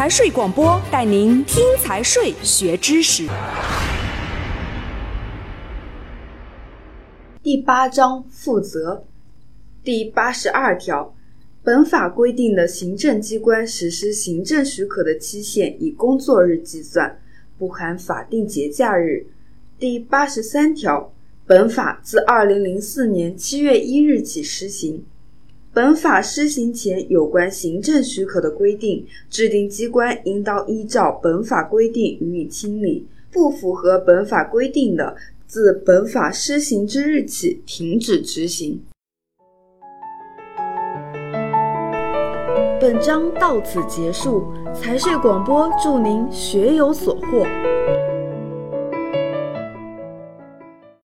财税广播带您听财税学知识。第八章负责，第八十二条，本法规定的行政机关实施行政许可的期限以工作日计算，不含法定节假日。第八十三条，本法自二零零四年七月一日起施行。本法施行前有关行政许可的规定，制定机关应当依照本法规定予以清理。不符合本法规定的，自本法施行之日起停止执行。本章到此结束，财税广播祝您学有所获。